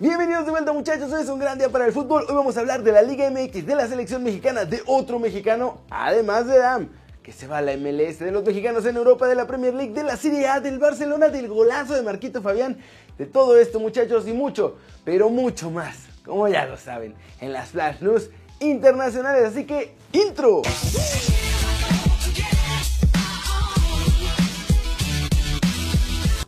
Bienvenidos de vuelta muchachos, hoy es un gran día para el fútbol. Hoy vamos a hablar de la Liga MX, de la selección mexicana, de otro mexicano, además de Dam, que se va a la MLS, de los mexicanos en Europa, de la Premier League, de la Serie A, del Barcelona, del golazo de Marquito Fabián, de todo esto muchachos y mucho, pero mucho más, como ya lo saben, en las Flash News internacionales. Así que, intro.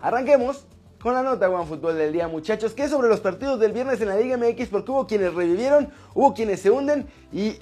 Arranquemos con la nota One Fútbol del día, muchachos, que es sobre los partidos del viernes en la Liga MX, porque hubo quienes revivieron, hubo quienes se hunden y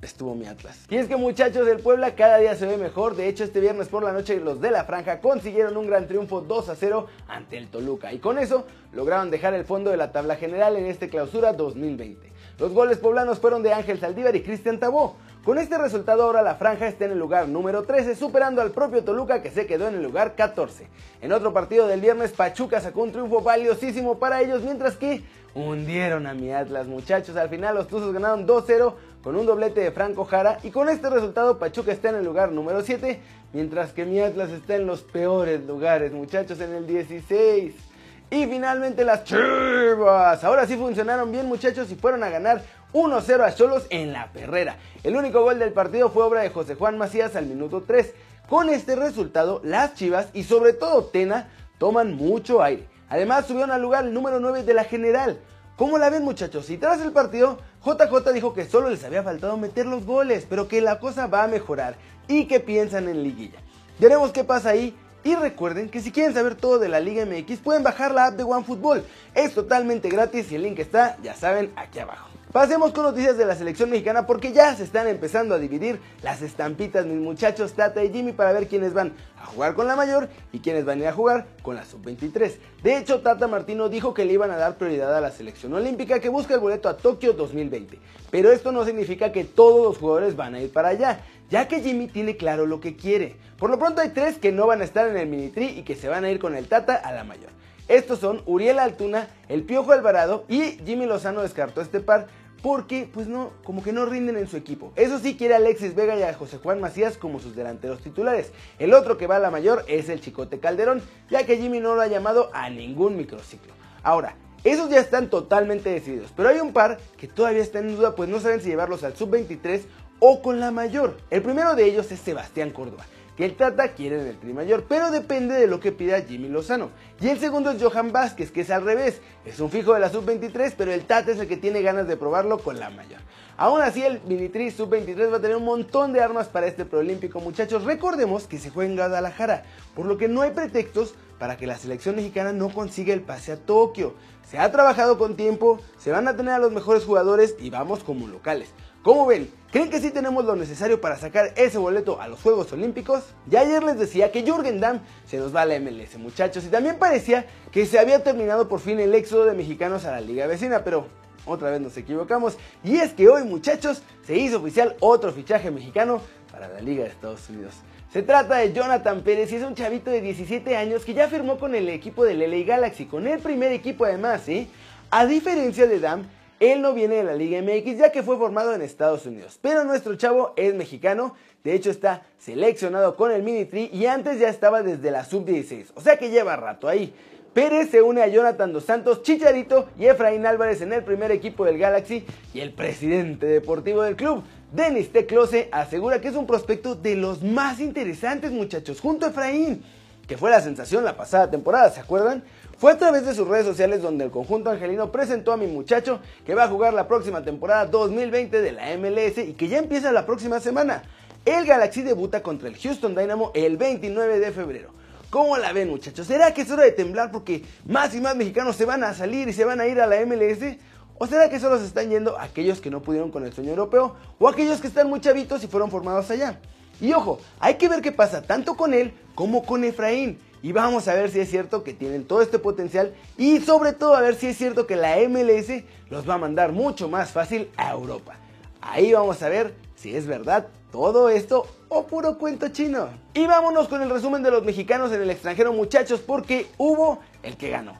estuvo mi Atlas. Y es que muchachos del Puebla cada día se ve mejor. De hecho, este viernes por la noche los de la franja consiguieron un gran triunfo 2 a 0 ante el Toluca. Y con eso lograron dejar el fondo de la tabla general en este clausura 2020. Los goles poblanos fueron de Ángel Saldívar y Cristian Tabó. Con este resultado ahora la franja está en el lugar número 13, superando al propio Toluca que se quedó en el lugar 14. En otro partido del viernes, Pachuca sacó un triunfo valiosísimo para ellos, mientras que hundieron a mi Atlas, muchachos. Al final los Tuzos ganaron 2-0 con un doblete de Franco Jara y con este resultado Pachuca está en el lugar número 7, mientras que mi Atlas está en los peores lugares, muchachos, en el 16. Y finalmente las Chivas. Ahora sí funcionaron bien muchachos y fueron a ganar 1-0 a Cholos en la perrera. El único gol del partido fue obra de José Juan Macías al minuto 3. Con este resultado, las Chivas y sobre todo Tena toman mucho aire. Además subieron al lugar el número 9 de la general. ¿Cómo la ven muchachos? Y tras el partido, JJ dijo que solo les había faltado meter los goles, pero que la cosa va a mejorar y que piensan en liguilla. Veremos qué pasa ahí y recuerden que si quieren saber todo de la Liga MX pueden bajar la app de OneFootball. Es totalmente gratis y el link está, ya saben, aquí abajo. Pasemos con noticias de la selección mexicana porque ya se están empezando a dividir las estampitas mis muchachos Tata y Jimmy para ver quiénes van a jugar con la mayor y quiénes van a ir a jugar con la sub-23. De hecho, Tata Martino dijo que le iban a dar prioridad a la selección olímpica que busca el boleto a Tokio 2020. Pero esto no significa que todos los jugadores van a ir para allá, ya que Jimmy tiene claro lo que quiere. Por lo pronto hay tres que no van a estar en el mini tri y que se van a ir con el Tata a la mayor. Estos son Uriel Altuna, el Piojo Alvarado y Jimmy Lozano descartó este par porque pues no, como que no rinden en su equipo. Eso sí quiere Alexis Vega y a José Juan Macías como sus delanteros titulares. El otro que va a la mayor es el Chicote Calderón, ya que Jimmy no lo ha llamado a ningún microciclo. Ahora, esos ya están totalmente decididos, pero hay un par que todavía están en duda pues no saben si llevarlos al sub-23 o con la mayor. El primero de ellos es Sebastián Córdoba que el Tata quiere en el tri mayor, pero depende de lo que pida Jimmy Lozano. Y el segundo es Johan Vázquez, que es al revés, es un fijo de la sub-23, pero el Tata es el que tiene ganas de probarlo con la mayor. Aún así, el Minitri sub-23 va a tener un montón de armas para este preolímpico, muchachos. Recordemos que se juega en Guadalajara, por lo que no hay pretextos para que la selección mexicana no consiga el pase a Tokio. Se ha trabajado con tiempo, se van a tener a los mejores jugadores y vamos como locales. ¿Cómo ven? ¿Creen que sí tenemos lo necesario para sacar ese boleto a los Juegos Olímpicos? Ya ayer les decía que Jürgen Damm se nos va a la MLS, muchachos, y también parecía que se había terminado por fin el éxodo de mexicanos a la liga vecina, pero otra vez nos equivocamos. Y es que hoy, muchachos, se hizo oficial otro fichaje mexicano para la Liga de Estados Unidos. Se trata de Jonathan Pérez y es un chavito de 17 años que ya firmó con el equipo del LA Galaxy, con el primer equipo además, ¿sí? A diferencia de Dam, él no viene de la Liga MX ya que fue formado en Estados Unidos, pero nuestro chavo es mexicano, de hecho está seleccionado con el Mini Tri y antes ya estaba desde la Sub-16, o sea que lleva rato ahí. Pérez se une a Jonathan Dos Santos, Chicharito y Efraín Álvarez en el primer equipo del Galaxy y el presidente deportivo del club, Denis Teclose, asegura que es un prospecto de los más interesantes muchachos, junto a Efraín, que fue la sensación la pasada temporada, ¿se acuerdan? Fue a través de sus redes sociales donde el conjunto angelino presentó a mi muchacho que va a jugar la próxima temporada 2020 de la MLS y que ya empieza la próxima semana. El Galaxy debuta contra el Houston Dynamo el 29 de febrero. ¿Cómo la ven muchachos? ¿Será que es hora de temblar porque más y más mexicanos se van a salir y se van a ir a la MLS? ¿O será que solo se están yendo aquellos que no pudieron con el sueño europeo o aquellos que están muy chavitos y fueron formados allá? Y ojo, hay que ver qué pasa tanto con él como con Efraín. Y vamos a ver si es cierto que tienen todo este potencial y sobre todo a ver si es cierto que la MLS los va a mandar mucho más fácil a Europa. Ahí vamos a ver si es verdad todo esto o puro cuento chino. Y vámonos con el resumen de los mexicanos en el extranjero muchachos porque hubo el que ganó,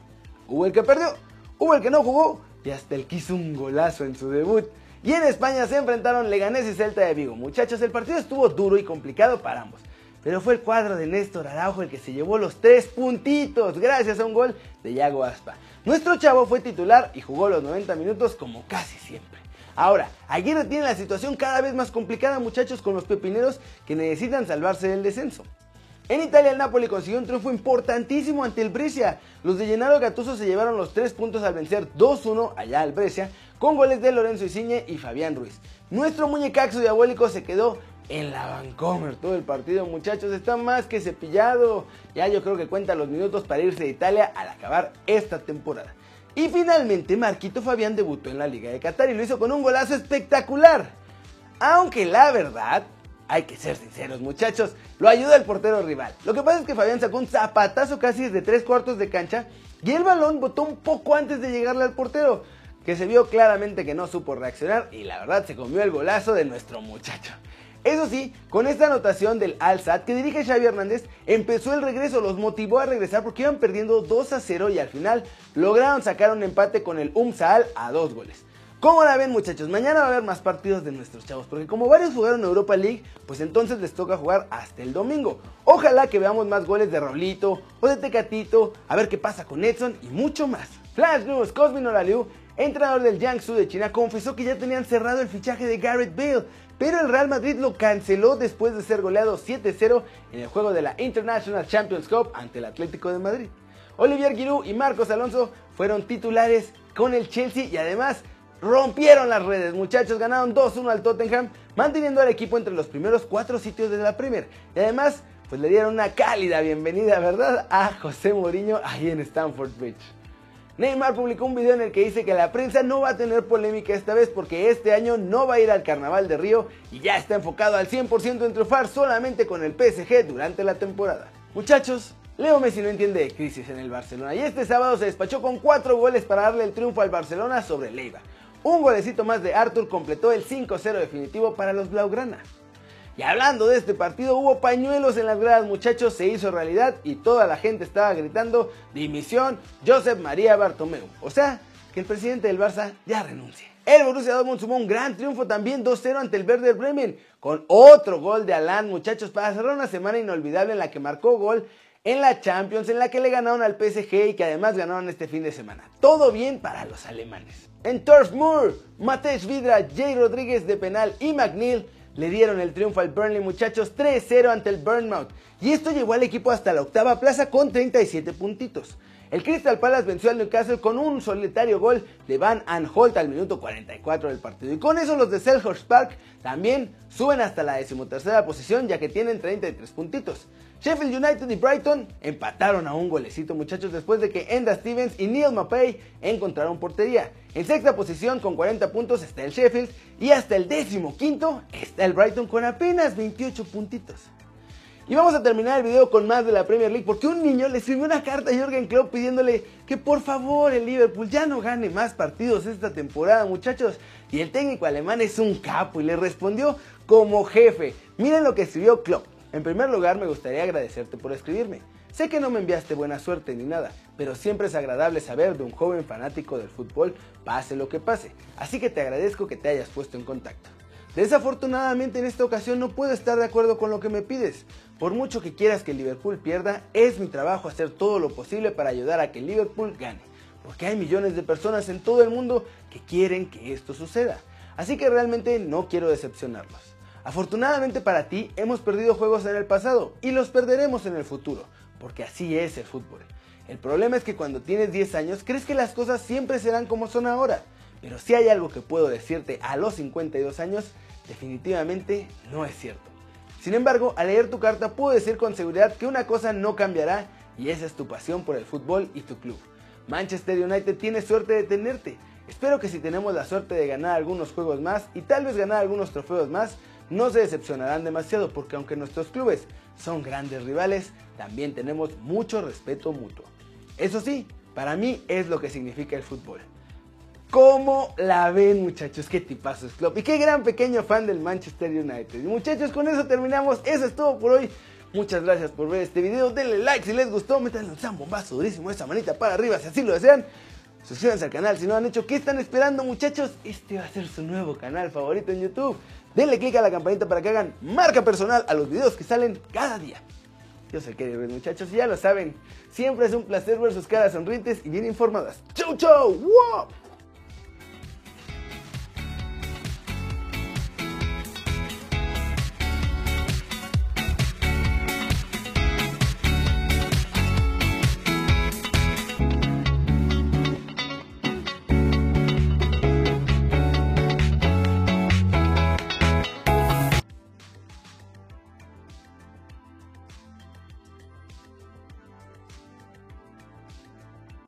hubo el que perdió, hubo el que no jugó y hasta el que hizo un golazo en su debut. Y en España se enfrentaron Leganés y Celta de Vigo. Muchachos, el partido estuvo duro y complicado para ambos pero fue el cuadro de Néstor Araujo el que se llevó los tres puntitos gracias a un gol de Yago Aspa. Nuestro chavo fue titular y jugó los 90 minutos como casi siempre. Ahora, Aguirre tiene la situación cada vez más complicada muchachos con los pepineros que necesitan salvarse del descenso. En Italia el Napoli consiguió un triunfo importantísimo ante el Brescia. Los de Gennaro Gattuso se llevaron los 3 puntos al vencer 2-1 allá al Brescia con goles de Lorenzo Insigne y Fabián Ruiz. Nuestro muñecaxo diabólico se quedó en la Vancomer todo el partido, muchachos, está más que cepillado. Ya yo creo que cuenta los minutos para irse de Italia al acabar esta temporada. Y finalmente Marquito Fabián debutó en la Liga de Qatar y lo hizo con un golazo espectacular. Aunque la verdad, hay que ser sinceros muchachos, lo ayuda el portero rival. Lo que pasa es que Fabián sacó un zapatazo casi desde tres cuartos de cancha y el balón botó un poco antes de llegarle al portero, que se vio claramente que no supo reaccionar y la verdad se comió el golazo de nuestro muchacho. Eso sí, con esta anotación del Al-Sad que dirige Xavi Hernández, empezó el regreso, los motivó a regresar porque iban perdiendo 2 a 0 y al final lograron sacar un empate con el Umsal a dos goles. ¿Cómo la ven muchachos? Mañana va a haber más partidos de nuestros chavos, porque como varios jugaron Europa League, pues entonces les toca jugar hasta el domingo. Ojalá que veamos más goles de Rolito o de Tecatito, a ver qué pasa con Edson y mucho más. Flash News, Cosmin Oraliu, entrenador del Jiangsu de China, confesó que ya tenían cerrado el fichaje de Garrett Bale, pero el Real Madrid lo canceló después de ser goleado 7-0 en el juego de la International Champions Cup ante el Atlético de Madrid. Olivier Giroud y Marcos Alonso fueron titulares con el Chelsea y además rompieron las redes. Muchachos, ganaron 2-1 al Tottenham, manteniendo al equipo entre los primeros cuatro sitios de la Premier. Y además, pues le dieron una cálida bienvenida, ¿verdad? A José Mourinho ahí en Stamford Bridge. Neymar publicó un video en el que dice que la prensa no va a tener polémica esta vez porque este año no va a ir al Carnaval de Río y ya está enfocado al 100% en triunfar solamente con el PSG durante la temporada. Muchachos, Leo Messi no entiende de crisis en el Barcelona y este sábado se despachó con 4 goles para darle el triunfo al Barcelona sobre Leiva. Un golecito más de Arthur completó el 5-0 definitivo para los Blaugrana. Y hablando de este partido, hubo pañuelos en las gradas, muchachos, se hizo realidad y toda la gente estaba gritando dimisión Josep María Bartomeu. O sea, que el presidente del Barça ya renuncie. El Borussia Dortmund sumó un gran triunfo también 2-0 ante el Werder Bremen con otro gol de Alan, muchachos, para cerrar una semana inolvidable en la que marcó gol en la Champions, en la que le ganaron al PSG y que además ganaron este fin de semana. Todo bien para los alemanes. En Turf Moor, Matej Vidra, Jay Rodríguez de penal y McNeil le dieron el triunfo al Burnley muchachos 3-0 ante el Burnmouth y esto llevó al equipo hasta la octava plaza con 37 puntitos. El Crystal Palace venció al Newcastle con un solitario gol de Van Aanholt al minuto 44 del partido. Y con eso los de Selhurst Park también suben hasta la decimotercera posición ya que tienen 33 puntitos. Sheffield United y Brighton empataron a un golecito muchachos después de que Enda Stevens y Neil Mapei encontraron portería. En sexta posición con 40 puntos está el Sheffield y hasta el décimo quinto está el Brighton con apenas 28 puntitos. Y vamos a terminar el video con más de la Premier League porque un niño le escribió una carta a Jürgen Klopp pidiéndole que por favor el Liverpool ya no gane más partidos esta temporada muchachos. Y el técnico alemán es un capo y le respondió como jefe. Miren lo que escribió Klopp. En primer lugar me gustaría agradecerte por escribirme. Sé que no me enviaste buena suerte ni nada, pero siempre es agradable saber de un joven fanático del fútbol, pase lo que pase. Así que te agradezco que te hayas puesto en contacto. Desafortunadamente en esta ocasión no puedo estar de acuerdo con lo que me pides. Por mucho que quieras que Liverpool pierda, es mi trabajo hacer todo lo posible para ayudar a que Liverpool gane. Porque hay millones de personas en todo el mundo que quieren que esto suceda. Así que realmente no quiero decepcionarlos. Afortunadamente para ti hemos perdido juegos en el pasado y los perderemos en el futuro, porque así es el fútbol. El problema es que cuando tienes 10 años crees que las cosas siempre serán como son ahora. Pero si hay algo que puedo decirte a los 52 años, definitivamente no es cierto. Sin embargo, al leer tu carta puedo decir con seguridad que una cosa no cambiará y esa es tu pasión por el fútbol y tu club. Manchester United tiene suerte de tenerte. Espero que si tenemos la suerte de ganar algunos juegos más y tal vez ganar algunos trofeos más, no se decepcionarán demasiado porque aunque nuestros clubes son grandes rivales, también tenemos mucho respeto mutuo. Eso sí, para mí es lo que significa el fútbol. ¿Cómo la ven muchachos? Qué tipazo es Klopp y qué gran pequeño fan del Manchester United. Y muchachos, con eso terminamos. Eso es todo por hoy. Muchas gracias por ver este video. Denle like si les gustó. Métanle un zambombazo durísimo esa manita para arriba si así lo desean. Suscríbanse al canal si no han hecho. ¿Qué están esperando muchachos? Este va a ser su nuevo canal favorito en YouTube. Denle click a la campanita para que hagan marca personal a los videos que salen cada día. Yo soy Kerry muchachos, y ya lo saben. Siempre es un placer ver sus caras sonrientes y bien informadas. ¡Chau, chau! ¡Wow!